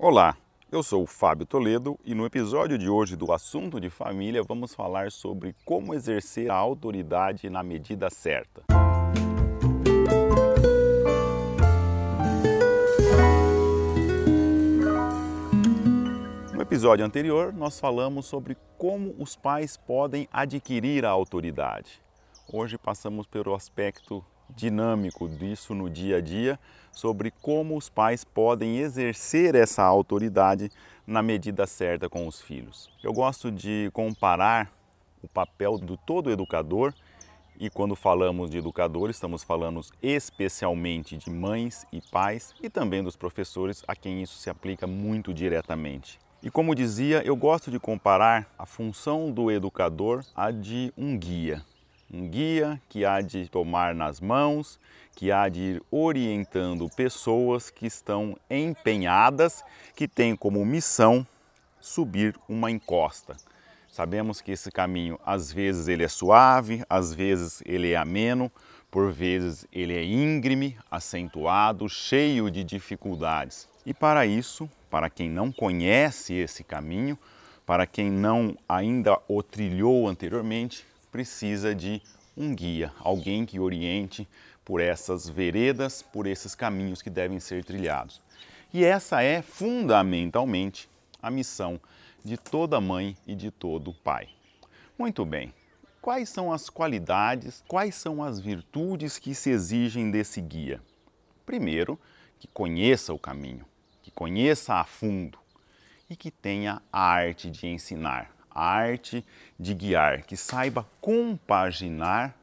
Olá, eu sou o Fábio Toledo e no episódio de hoje do Assunto de Família vamos falar sobre como exercer a autoridade na medida certa. No episódio anterior, nós falamos sobre como os pais podem adquirir a autoridade. Hoje passamos pelo aspecto dinâmico disso no dia a dia, sobre como os pais podem exercer essa autoridade na medida certa com os filhos. Eu gosto de comparar o papel do todo educador e quando falamos de educador, estamos falando especialmente de mães e pais e também dos professores a quem isso se aplica muito diretamente. E como dizia, eu gosto de comparar a função do educador à de um guia um guia que há de tomar nas mãos, que há de ir orientando pessoas que estão empenhadas, que têm como missão subir uma encosta. Sabemos que esse caminho às vezes ele é suave, às vezes ele é ameno, por vezes ele é íngreme, acentuado, cheio de dificuldades. E para isso, para quem não conhece esse caminho, para quem não ainda o trilhou anteriormente, precisa de um guia, alguém que oriente por essas veredas, por esses caminhos que devem ser trilhados. E essa é fundamentalmente a missão de toda mãe e de todo pai. Muito bem. Quais são as qualidades, quais são as virtudes que se exigem desse guia? Primeiro, que conheça o caminho, que conheça a fundo e que tenha a arte de ensinar arte de guiar, que saiba compaginar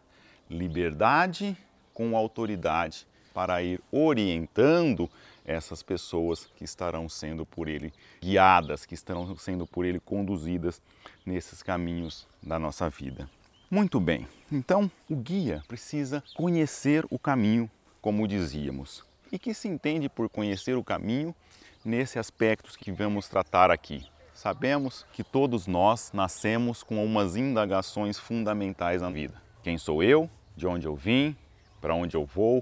liberdade com autoridade para ir orientando essas pessoas que estarão sendo por ele guiadas, que estarão sendo por ele conduzidas nesses caminhos da nossa vida. Muito bem, então o guia precisa conhecer o caminho, como dizíamos. E que se entende por conhecer o caminho nesse aspecto que vamos tratar aqui. Sabemos que todos nós nascemos com umas indagações fundamentais na vida. Quem sou eu? De onde eu vim? Para onde eu vou?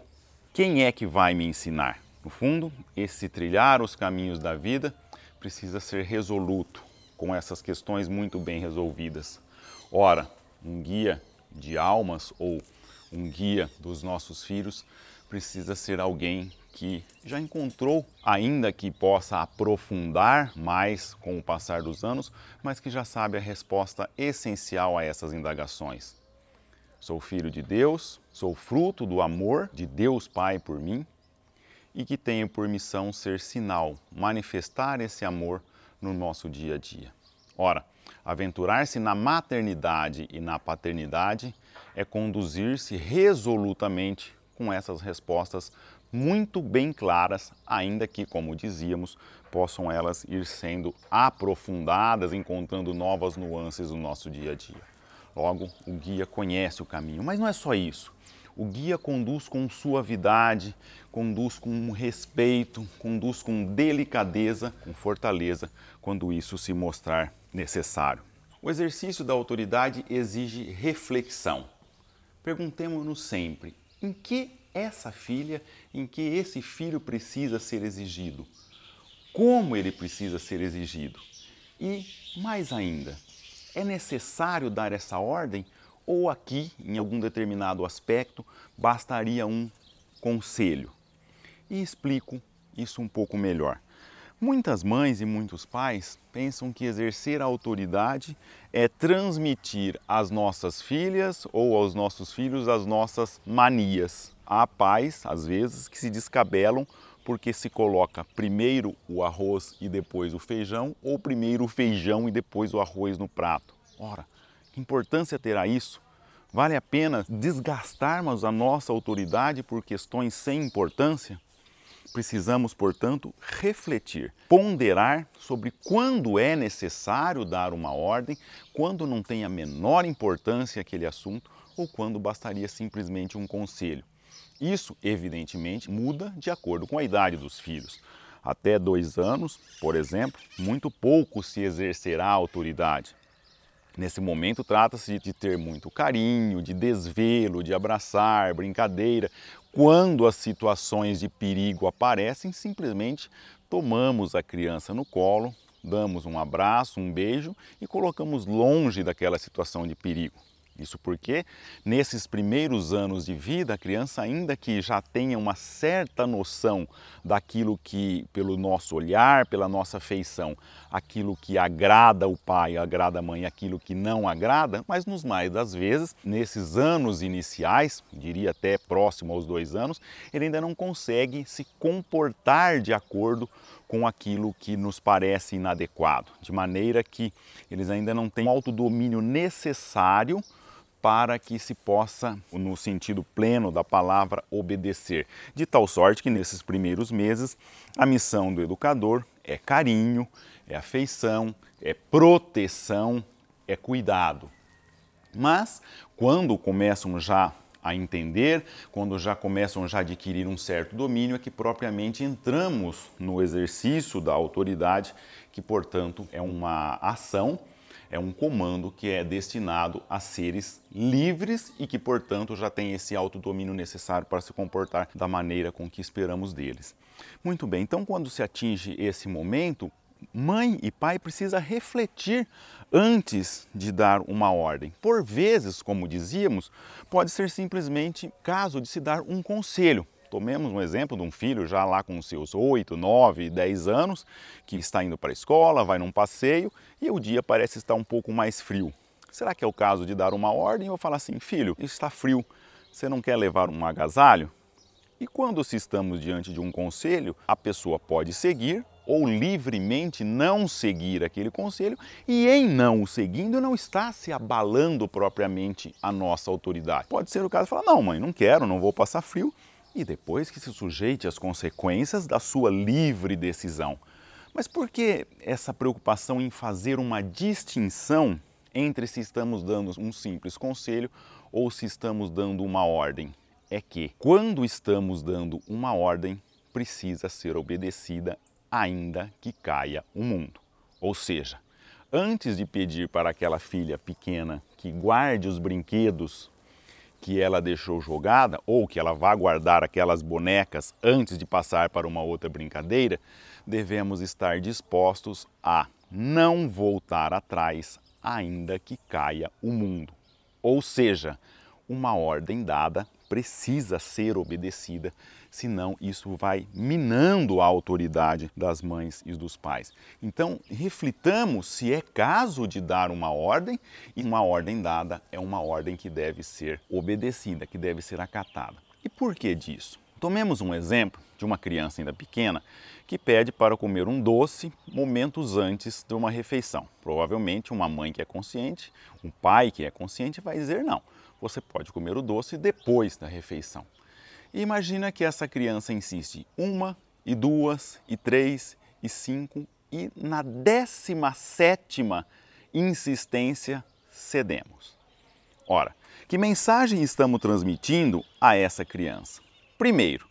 Quem é que vai me ensinar? No fundo, esse trilhar os caminhos da vida precisa ser resoluto, com essas questões muito bem resolvidas. Ora, um guia de almas ou um guia dos nossos filhos precisa ser alguém que já encontrou, ainda que possa aprofundar mais com o passar dos anos, mas que já sabe a resposta essencial a essas indagações. Sou filho de Deus, sou fruto do amor de Deus Pai por mim e que tenho por missão ser sinal, manifestar esse amor no nosso dia a dia. Ora, aventurar-se na maternidade e na paternidade é conduzir-se resolutamente com essas respostas muito bem claras, ainda que, como dizíamos, possam elas ir sendo aprofundadas, encontrando novas nuances no nosso dia a dia. Logo, o guia conhece o caminho, mas não é só isso. O guia conduz com suavidade, conduz com respeito, conduz com delicadeza, com fortaleza, quando isso se mostrar necessário. O exercício da autoridade exige reflexão. Perguntemos-nos sempre: em que essa filha, em que esse filho precisa ser exigido? Como ele precisa ser exigido? E, mais ainda, é necessário dar essa ordem ou aqui, em algum determinado aspecto, bastaria um conselho? E explico isso um pouco melhor. Muitas mães e muitos pais pensam que exercer a autoridade é transmitir às nossas filhas ou aos nossos filhos as nossas manias. Há pais, às vezes, que se descabelam porque se coloca primeiro o arroz e depois o feijão, ou primeiro o feijão e depois o arroz no prato. Ora, que importância terá isso? Vale a pena desgastarmos a nossa autoridade por questões sem importância? Precisamos, portanto, refletir, ponderar sobre quando é necessário dar uma ordem, quando não tem a menor importância aquele assunto ou quando bastaria simplesmente um conselho. Isso, evidentemente, muda de acordo com a idade dos filhos. Até dois anos, por exemplo, muito pouco se exercerá a autoridade. Nesse momento, trata-se de ter muito carinho, de desvelo, de abraçar, brincadeira. Quando as situações de perigo aparecem, simplesmente tomamos a criança no colo, damos um abraço, um beijo e colocamos longe daquela situação de perigo. Isso porque, nesses primeiros anos de vida, a criança, ainda que já tenha uma certa noção daquilo que, pelo nosso olhar, pela nossa feição, aquilo que agrada o pai, agrada a mãe, aquilo que não agrada, mas nos mais das vezes, nesses anos iniciais, diria até próximo aos dois anos, ele ainda não consegue se comportar de acordo com aquilo que nos parece inadequado, de maneira que eles ainda não têm o autodomínio necessário para que se possa, no sentido pleno da palavra, obedecer. De tal sorte que nesses primeiros meses a missão do educador é carinho, é afeição, é proteção, é cuidado. Mas quando começam já a entender, quando já começam já a adquirir um certo domínio, é que propriamente entramos no exercício da autoridade, que portanto é uma ação é um comando que é destinado a seres livres e que, portanto, já tem esse autodomínio necessário para se comportar da maneira com que esperamos deles. Muito bem, então quando se atinge esse momento, mãe e pai precisa refletir antes de dar uma ordem. Por vezes, como dizíamos, pode ser simplesmente caso de se dar um conselho. Tomemos um exemplo de um filho já lá com seus 8, 9, 10 anos, que está indo para a escola, vai num passeio e o dia parece estar um pouco mais frio. Será que é o caso de dar uma ordem ou falar assim, filho, está frio, você não quer levar um agasalho? E quando se estamos diante de um conselho, a pessoa pode seguir ou livremente não seguir aquele conselho e em não o seguindo não está se abalando propriamente a nossa autoridade. Pode ser o caso de falar, não mãe, não quero, não vou passar frio, e depois que se sujeite às consequências da sua livre decisão. Mas por que essa preocupação em fazer uma distinção entre se estamos dando um simples conselho ou se estamos dando uma ordem? É que quando estamos dando uma ordem, precisa ser obedecida ainda que caia o mundo. Ou seja, antes de pedir para aquela filha pequena que guarde os brinquedos que ela deixou jogada ou que ela vá guardar aquelas bonecas antes de passar para uma outra brincadeira, devemos estar dispostos a não voltar atrás, ainda que caia o mundo. Ou seja, uma ordem dada precisa ser obedecida, senão isso vai minando a autoridade das mães e dos pais. Então, reflitamos se é caso de dar uma ordem e uma ordem dada é uma ordem que deve ser obedecida, que deve ser acatada. E por que disso? Tomemos um exemplo de uma criança ainda pequena que pede para comer um doce momentos antes de uma refeição. Provavelmente uma mãe que é consciente, um pai que é consciente vai dizer não você pode comer o doce depois da refeição. E imagina que essa criança insiste uma e duas e três e cinco e na décima sétima insistência cedemos. Ora, que mensagem estamos transmitindo a essa criança? Primeiro,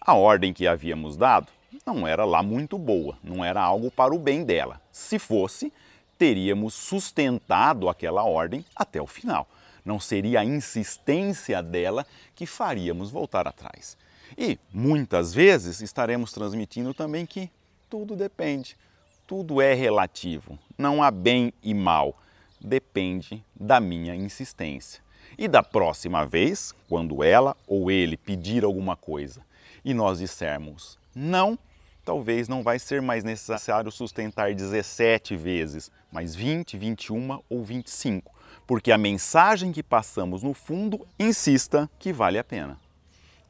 a ordem que havíamos dado não era lá muito boa, não era algo para o bem dela. Se fosse, teríamos sustentado aquela ordem até o final não seria a insistência dela que faríamos voltar atrás. E muitas vezes estaremos transmitindo também que tudo depende, tudo é relativo, não há bem e mal, depende da minha insistência. E da próxima vez, quando ela ou ele pedir alguma coisa e nós dissermos não, talvez não vai ser mais necessário sustentar 17 vezes, mas 20, 21 ou 25 porque a mensagem que passamos no fundo insista que vale a pena.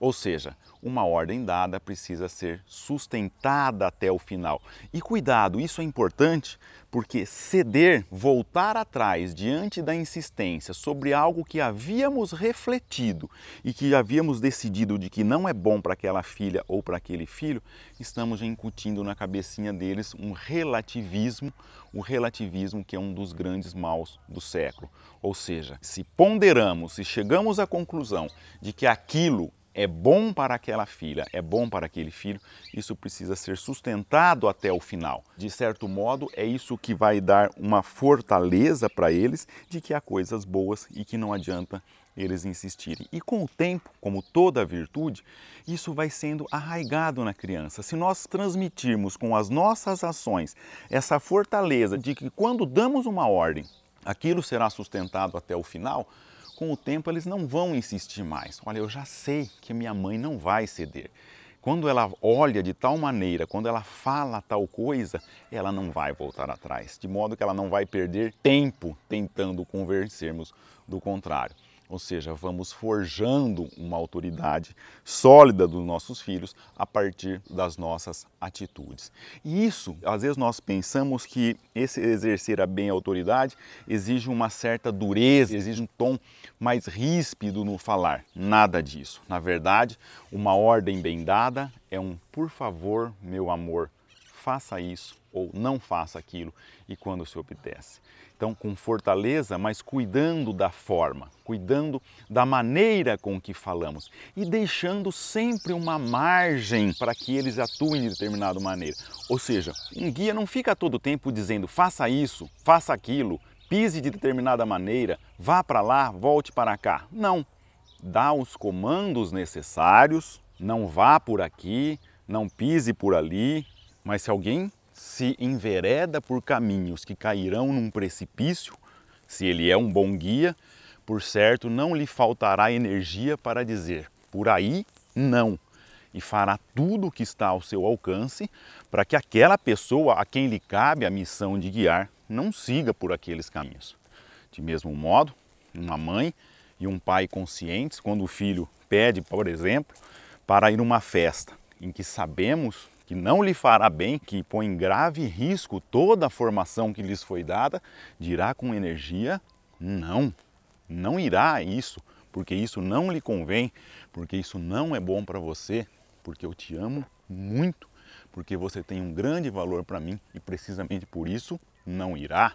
Ou seja, uma ordem dada precisa ser sustentada até o final. E cuidado, isso é importante porque ceder, voltar atrás diante da insistência sobre algo que havíamos refletido e que havíamos decidido de que não é bom para aquela filha ou para aquele filho, estamos incutindo na cabecinha deles um relativismo, o relativismo que é um dos grandes maus do século. Ou seja, se ponderamos, se chegamos à conclusão de que aquilo é bom para aquela filha, é bom para aquele filho, isso precisa ser sustentado até o final. De certo modo, é isso que vai dar uma fortaleza para eles de que há coisas boas e que não adianta eles insistirem. E com o tempo, como toda virtude, isso vai sendo arraigado na criança. Se nós transmitirmos com as nossas ações essa fortaleza de que quando damos uma ordem, aquilo será sustentado até o final, com o tempo eles não vão insistir mais. Olha, eu já sei que minha mãe não vai ceder. Quando ela olha de tal maneira, quando ela fala tal coisa, ela não vai voltar atrás, de modo que ela não vai perder tempo tentando convencermos do contrário. Ou seja, vamos forjando uma autoridade sólida dos nossos filhos a partir das nossas atitudes. E isso, às vezes nós pensamos que esse exercer a bem a autoridade exige uma certa dureza, exige um tom mais ríspido no falar. Nada disso. Na verdade, uma ordem bem dada é um por favor, meu amor, faça isso ou não faça aquilo e quando se obedece. Então, com fortaleza, mas cuidando da forma, cuidando da maneira com que falamos e deixando sempre uma margem para que eles atuem de determinada maneira. Ou seja, um guia não fica todo tempo dizendo faça isso, faça aquilo, pise de determinada maneira, vá para lá, volte para cá. Não. Dá os comandos necessários, não vá por aqui, não pise por ali, mas se alguém se envereda por caminhos que cairão num precipício, se ele é um bom guia, por certo não lhe faltará energia para dizer por aí não, e fará tudo o que está ao seu alcance para que aquela pessoa a quem lhe cabe a missão de guiar não siga por aqueles caminhos. De mesmo modo, uma mãe e um pai conscientes, quando o filho pede, por exemplo, para ir a uma festa em que sabemos que não lhe fará bem, que põe em grave risco toda a formação que lhes foi dada, dirá com energia: não, não irá isso, porque isso não lhe convém, porque isso não é bom para você, porque eu te amo muito, porque você tem um grande valor para mim e precisamente por isso não irá.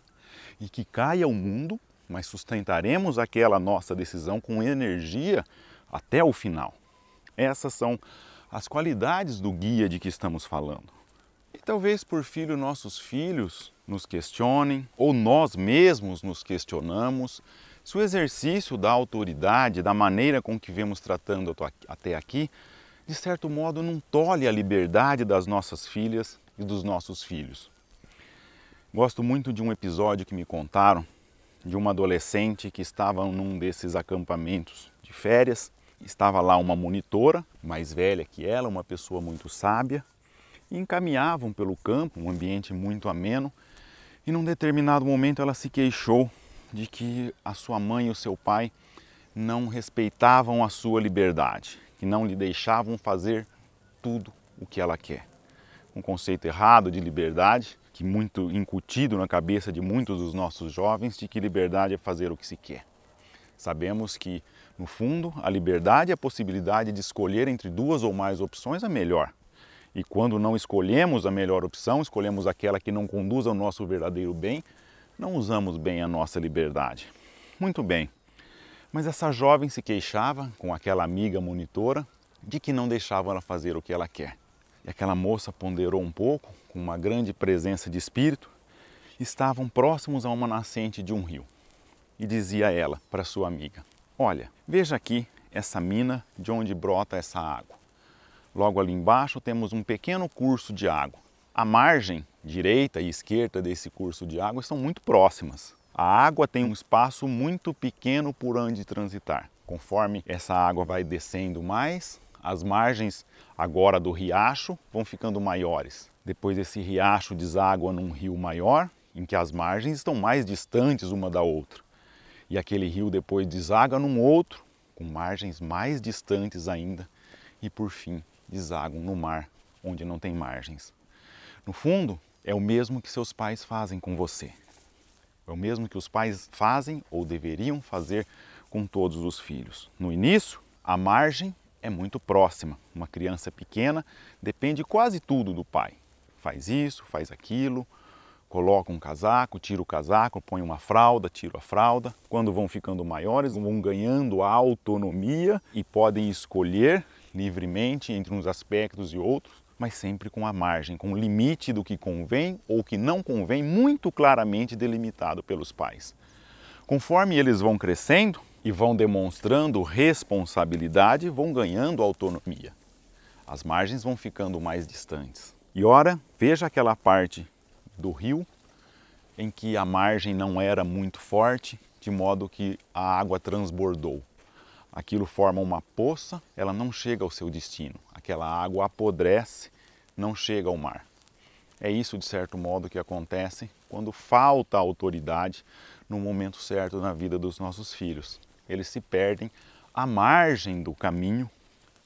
E que caia o mundo, mas sustentaremos aquela nossa decisão com energia até o final. Essas são as qualidades do guia de que estamos falando. E talvez por filho nossos filhos nos questionem, ou nós mesmos nos questionamos, se o exercício da autoridade, da maneira com que vemos tratando até aqui, de certo modo não tolhe a liberdade das nossas filhas e dos nossos filhos. Gosto muito de um episódio que me contaram de uma adolescente que estava num desses acampamentos de férias Estava lá uma monitora, mais velha que ela, uma pessoa muito sábia, e encaminhavam pelo campo, um ambiente muito ameno, e num determinado momento ela se queixou de que a sua mãe e o seu pai não respeitavam a sua liberdade, que não lhe deixavam fazer tudo o que ela quer. Um conceito errado de liberdade, que muito incutido na cabeça de muitos dos nossos jovens, de que liberdade é fazer o que se quer. Sabemos que no fundo, a liberdade é a possibilidade de escolher entre duas ou mais opções a melhor. E quando não escolhemos a melhor opção, escolhemos aquela que não conduz ao nosso verdadeiro bem, não usamos bem a nossa liberdade. Muito bem. Mas essa jovem se queixava com aquela amiga monitora de que não deixavam ela fazer o que ela quer. E aquela moça ponderou um pouco, com uma grande presença de espírito, estavam próximos a uma nascente de um rio. E dizia ela para sua amiga: Olha, veja aqui essa mina de onde brota essa água. Logo ali embaixo temos um pequeno curso de água. A margem direita e esquerda desse curso de água estão muito próximas. A água tem um espaço muito pequeno por onde transitar. Conforme essa água vai descendo mais, as margens agora do riacho vão ficando maiores. Depois esse riacho deságua num rio maior, em que as margens estão mais distantes uma da outra e aquele rio depois deságua num outro, com margens mais distantes ainda, e por fim desagam no mar, onde não tem margens. No fundo, é o mesmo que seus pais fazem com você. É o mesmo que os pais fazem ou deveriam fazer com todos os filhos. No início, a margem é muito próxima. Uma criança pequena depende quase tudo do pai. Faz isso, faz aquilo, coloca um casaco, tira o casaco, põe uma fralda, tira a fralda. Quando vão ficando maiores, vão ganhando autonomia e podem escolher livremente entre uns aspectos e outros, mas sempre com a margem, com o limite do que convém ou que não convém, muito claramente delimitado pelos pais. Conforme eles vão crescendo, e vão demonstrando responsabilidade, vão ganhando autonomia. As margens vão ficando mais distantes. E ora, veja aquela parte do rio em que a margem não era muito forte, de modo que a água transbordou. Aquilo forma uma poça, ela não chega ao seu destino. Aquela água apodrece, não chega ao mar. É isso, de certo modo, que acontece quando falta autoridade no momento certo na vida dos nossos filhos. Eles se perdem à margem do caminho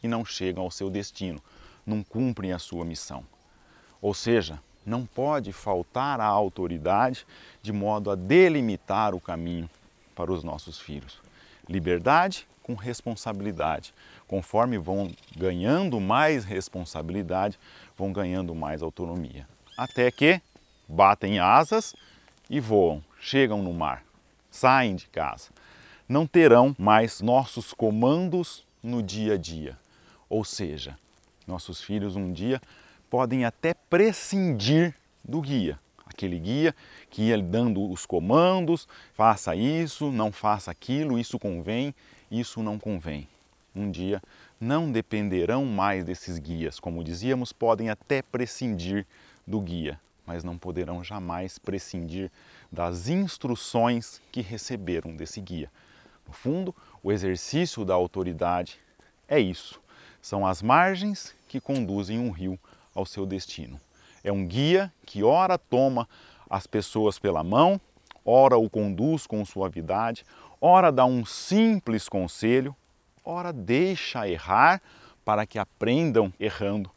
e não chegam ao seu destino, não cumprem a sua missão. Ou seja, não pode faltar a autoridade de modo a delimitar o caminho para os nossos filhos. Liberdade com responsabilidade. Conforme vão ganhando mais responsabilidade, vão ganhando mais autonomia. Até que batem asas e voam, chegam no mar, saem de casa. Não terão mais nossos comandos no dia a dia. Ou seja, nossos filhos um dia podem até prescindir do guia. Aquele guia que ia dando os comandos, faça isso, não faça aquilo, isso convém, isso não convém. Um dia não dependerão mais desses guias, como dizíamos, podem até prescindir do guia, mas não poderão jamais prescindir das instruções que receberam desse guia. No fundo, o exercício da autoridade é isso. São as margens que conduzem um rio ao seu destino. É um guia que ora toma as pessoas pela mão, ora o conduz com suavidade, ora dá um simples conselho, ora deixa errar para que aprendam errando,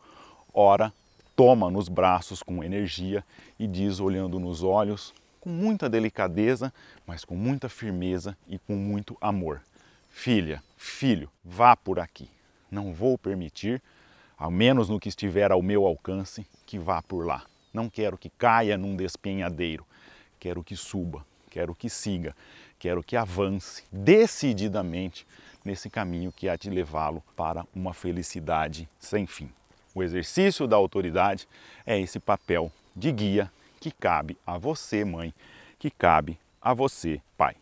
ora toma nos braços com energia e diz olhando nos olhos com muita delicadeza, mas com muita firmeza e com muito amor: Filha, filho, vá por aqui. Não vou permitir ao menos no que estiver ao meu alcance, que vá por lá. Não quero que caia num despenhadeiro, quero que suba, quero que siga, quero que avance decididamente nesse caminho que há de levá-lo para uma felicidade sem fim. O exercício da autoridade é esse papel de guia que cabe a você, mãe, que cabe a você, pai.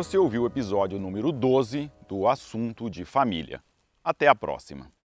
Você ouviu o episódio número 12 do Assunto de Família. Até a próxima!